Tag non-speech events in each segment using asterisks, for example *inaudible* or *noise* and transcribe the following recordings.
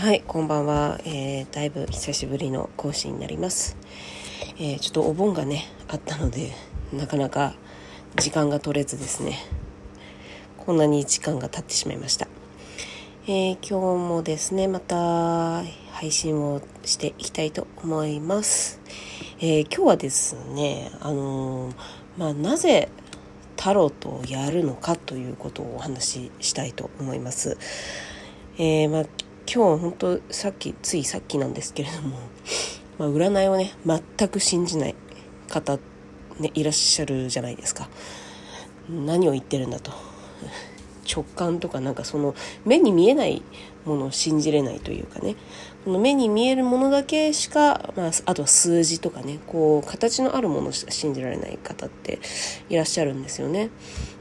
はいこんばんは、えー、だいぶ久しぶりの更新になります、えー、ちょっとお盆がねあったのでなかなか時間が取れずですね。こんなに時間が経ってしまいました、えー、今日もですねまた配信をしていきたいと思います、え今日はですねあのまあなぜタロットをやるのかということをお話ししたいと思います。え、まあ今日本当さっきついさっきなんですけれども、*laughs* まあ、占いをね全く信じない方、ね、いらっしゃるじゃないですか。何を言ってるんだと。直感とかなんかその目に見えないものを信じれないというかね。この目に見えるものだけしか、まあ、あとは数字とかねこう形のあるものしか信じられない方っていらっしゃるんですよね。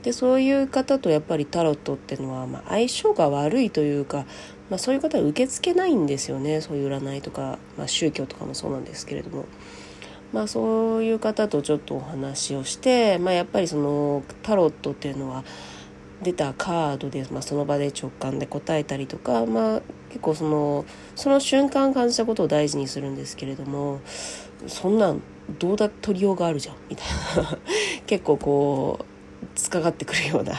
でそういう方とやっぱりタロットっていうのは、まあ、相性が悪いというかまあ、そういう方は受け付けないんですよねそういう占いとか、まあ、宗教とかもそうなんですけれども。まあ、そういう方とちょっとお話をして、まあ、やっぱりそのタロットっていうのは出たカードで、まあ、その場で直感で答えたりとか、まあ、結構そのその瞬間感じたことを大事にするんですけれどもそんなんどうだ取りようがあるじゃんみたいな *laughs* 結構こうつかかってくるような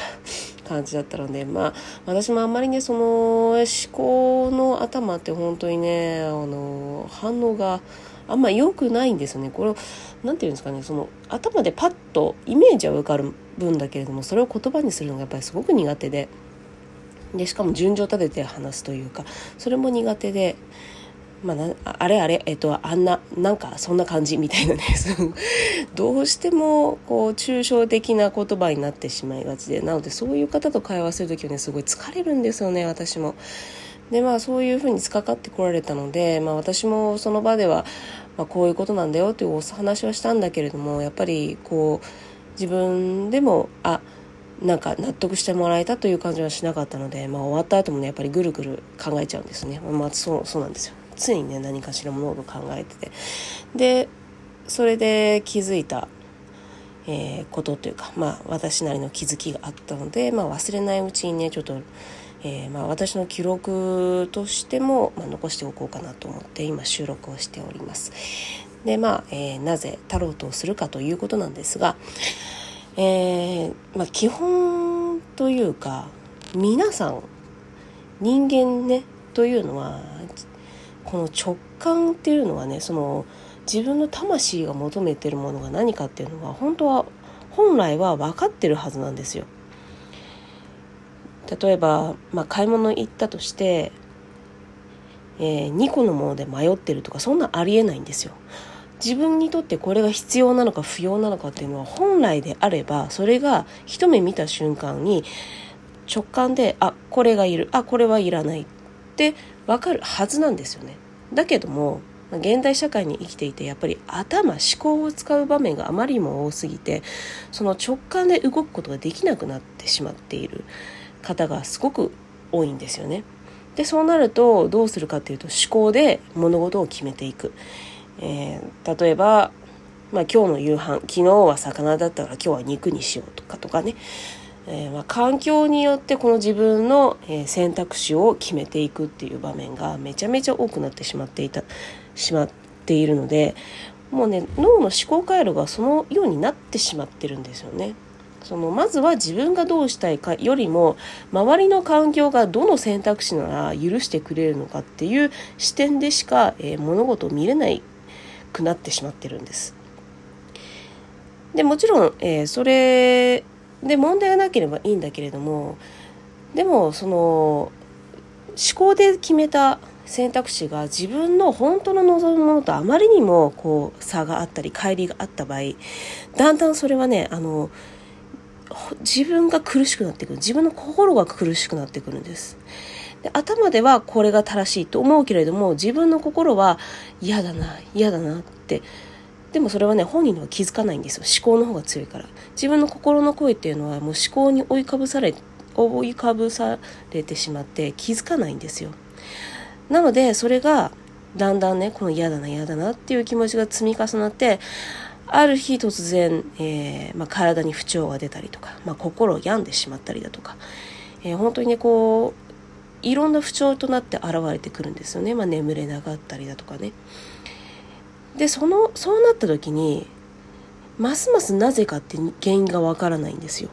感じだったのでまあ私もあんまりねその思考の頭って本当にねあの反応があんま良くないんですよね。これ何て言うんですかねその頭でパッとイメージは浮かぶんだけれどもそれを言葉にするのがやっぱりすごく苦手ででしかも順序立てて話すというかそれも苦手でまあ、あれあれ、えっと、あんな、なんかそんな感じみたいなね、*laughs* どうしても、こう、抽象的な言葉になってしまいがちで、なのでそういう方と会話する時はね、すごい疲れるんですよね、私も。で、まあそういうふうにつかかってこられたので、まあ私もその場では、まあこういうことなんだよっていうお話はしたんだけれども、やっぱりこう、自分でも、あ、なんか納得してもらえたという感じはしなかったので、まあ終わった後もね、やっぱりぐるぐる考えちゃうんですね。まあそう、そうなんですよ。常にね何かしら物事考えててでそれで気づいた、えー、ことというか、まあ、私なりの気づきがあったので、まあ、忘れないうちにねちょっと、えー、まあ、私の記録としても、ま、残しておこうかなと思って今収録をしております。でまあ、えー、なぜタロットをするかということなんですが、えま、基本というか皆さん人間ねというのはこの直感っていうのはねその自分の魂が求めてるものが何かっていうのは本当は本来は分かってるはずなんですよ。例えば、まあ、買い物行ったとして、えー、2個のもので迷ってるとかそんなありえないんですよ。自分にとってこれが必要なのか不要なのかっていうのは本来であればそれが一目見た瞬間に直感であこれがいるあこれはいらないってわかるはずなんですよね。だけども現代社会に生きていてやっぱり頭思考を使う場面があまりにも多すぎてその直感で動くことができなくなってしまっている方がすごく多いんですよね。でそうなるとどうするかっていうと思考で物事を決めていく。えー、例えば、まあ、今日の夕飯昨日は魚だったから今日は肉にしようとかとかねえー、まあ、環境によってこの自分の、え選択肢を決めていくっていう場面がめちゃめちゃ多くなってしまっていたしまっているのでもうね脳の思考回路がそのようになってしまってるんですよね。そのまずは自分がどうしたいかよりも周りの環境がどの選択肢なら許してくれるのかっていう視点でしか、えー、物事を見れなくなってしまってるんです。でもちろん、えー、それで問題がなければいいんだけれどもでもその思考で決めた選択肢が自分の本当の望むものとあまりにもこう差があったり乖離があった場合だんだんそれはねあの自分が苦しくなってくる。自分の心が苦しくなってくるんです。で頭ではこれが正しいと思うけれども自分の心は嫌だな嫌だなってでもそれはね本人には気づかないんですよ。思考の方が強いから。自分の心の声っていうのはもう思考に追いかぶされ追いかぶされてしまって気づかないんですよ。なのでそれがだんだんねこの嫌だな嫌だなっていう気持ちが積み重なってある日突然、えー、まあ、体に不調が出たりとか、まあ、心を病んでしまったりだとか、えー、本当にねこういろんな不調となって現れてくるんですよね、まあ、眠れなかったりだとかね。でそのそうなった時にますますなぜかって原因がわからないんですよ。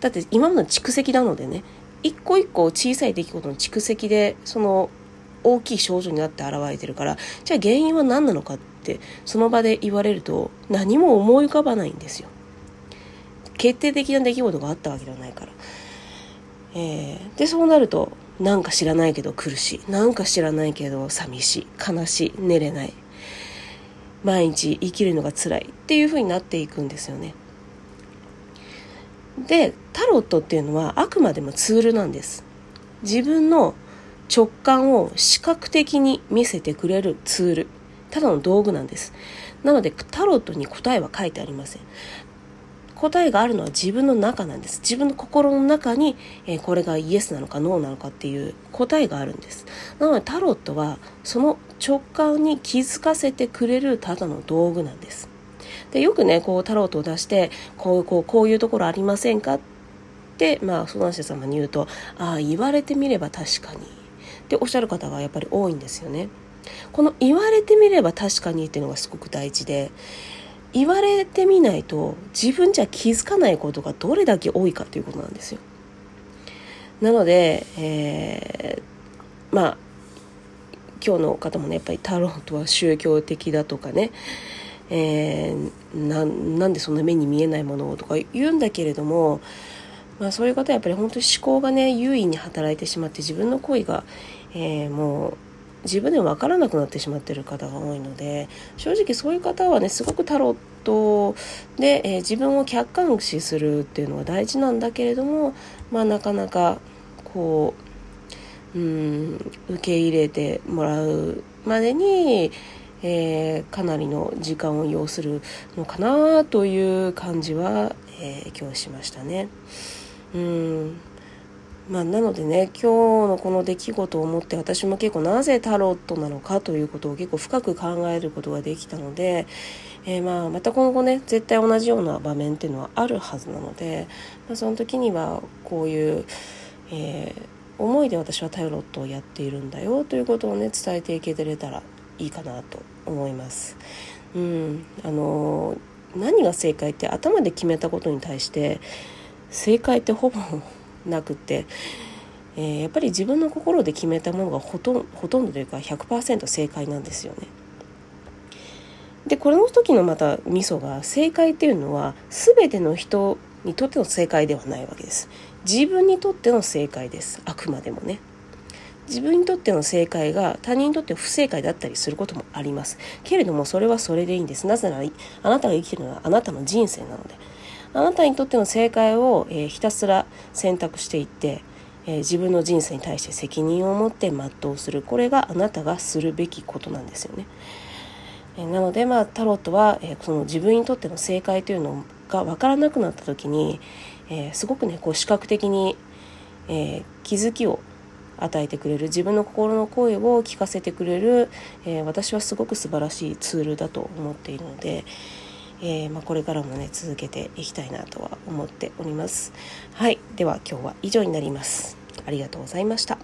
だって今の蓄積なのでね一個一個小さい出来事の蓄積でその大きい症状になって現れてるからじゃあ原因は何なのかってその場で言われると何も思い浮かばないんですよ。決定的な出来事があったわけではないから、えー、でそうなるとなんか知らないけど苦しい。なんか知らないけど寂しい。悲しい。寝れない。毎日生きるのが辛い。っていう風になっていくんですよね。でタロットっていうのはあくまでもツールなんです。自分の直感を視覚的に見せてくれるツール。ただの道具なんです。なのでタロットに答えは書いてありません。答えがあるのは自分の中なんです。自分の心の中に、え、これがイエスなのかノーなのかっていう答えがあるんです。なのでタロットはその直感に気づかせてくれるただの道具なんです。でよくねこうタロットを出してこうこうこういうところありませんかってまあ相談者様に言うとああ言われてみれば確かに。っておっしゃる方がやっぱり多いんですよね。この言われてみれば確かにっていうのがすごく大事で言われてみないと自分じゃ気づかないことがどれだけ多いかということなんですよ。なので、えー、まあ今日の方もねやっぱりタロットは宗教的だとかね、えー、なんでそんな目に見えないものをとか言うんだけれども、まあ、そういう方はやっぱり本当に思考がね優位に働いてしまって自分の行為が、えー、もう自分でも分からなくなってしまっている方が多いので正直そういう方はねすごくタロットで、えー、自分を客観視するっていうのは大事なんだけれども、まあ、なかなかこううん受け入れてもらうまでに、えー、かなりの時間を要するのかなという感じは、えー、今日しましたね。うんまあ、なのでね今日のこの出来事を思って私も結構なぜタロットなのかということを結構深く考えることができたので、えー、まあまた今後ね絶対同じような場面っていうのはあるはずなので、まあ、その時にはこういう、えー、思いで私はタロットをやっているんだよということをね伝えていけてれたらいいかなと思います。うんあの何が正解って頭で決めたことに対して正解ってほぼなくて、えー、やっぱり自分の心で決めたものがほとんほとんどというか100%正解なんですよね。でこの時のまたミソが正解っていうのは全ての人にとっての正解ではないわけです。自分にとっての正解ですあくまでもね。自分にとっての正解が他人にとって不正解だったりすることもありますけれどもそれはそれでいいんですなぜならあなたが生きているのはあなたの人生なのであなたにとっての正解を、えー、ひたすら選択していって、えー、自分の人生に対して責任を持って全うする。これがあなたがするべきことなんですよね。えー、なので、まあ、タロットは、えその自分にとっての正解というのが分からなくなった時に、えすごくねこう視覚的に、え気づきを与えてくれる。自分の心の声を聞かせてくれる、え私はすごく素晴らしいツールだと思っているので、えー、まあ、これからもね続けていきたいなとは思っております。はい。では今日は以上になります。ありがとうございました。